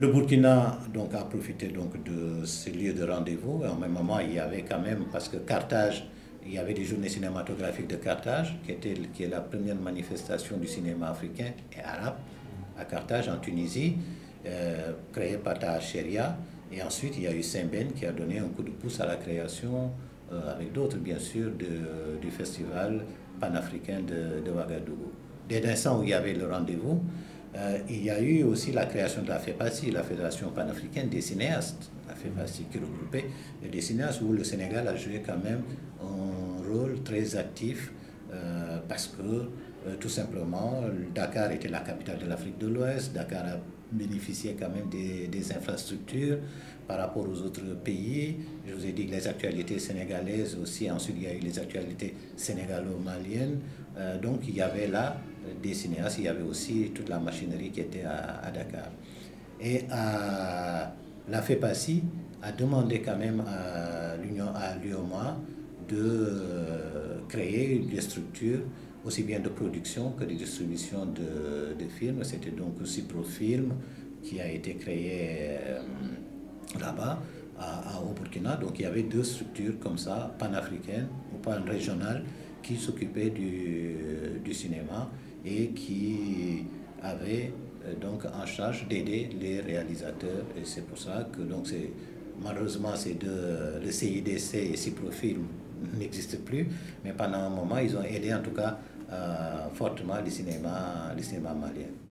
Le Burkina donc, a profité donc, de ce lieu de rendez-vous. En même moment, il y avait quand même, parce que Carthage, il y avait des journées cinématographiques de Carthage, qui, était, qui est la première manifestation du cinéma africain et arabe à Carthage, en Tunisie, euh, créée par Tahar Sheria. Et ensuite, il y a eu Saint-Ben qui a donné un coup de pouce à la création, euh, avec d'autres bien sûr, du festival panafricain de, de Ouagadougou. Dès l'instant où il y avait le rendez-vous, euh, il y a eu aussi la création de la FEPACI, la Fédération panafricaine des cinéastes, la FEPACI qui regroupait des cinéastes où le Sénégal a joué quand même un rôle très actif euh, parce que tout simplement Dakar était la capitale de l'Afrique de l'Ouest, Dakar a bénéficié quand même des, infrastructures par rapport aux autres pays. Je vous ai dit que les actualités sénégalaises aussi, ensuite il y a eu les actualités sénégalo-maliennes. donc il y avait là des cinéastes, il y avait aussi toute la machinerie qui était à, Dakar. Et à, la FEPACI a demandé quand même à l'Union, à l'UOMA de euh, créer des structures aussi bien de production que de distribution de, de films. C'était donc aussi qui a été créé euh, là-bas au Burkina. Donc il y avait deux structures comme ça, panafricaines ou pan-régionales, qui s'occupaient du, du cinéma et qui avait donc en charge d'aider les réalisateurs et c'est pour ça que donc malheureusement c'est le CIDC et Ciprofilm n'existent plus mais pendant un moment ils ont aidé en tout cas euh, fortement le cinéma le cinéma malien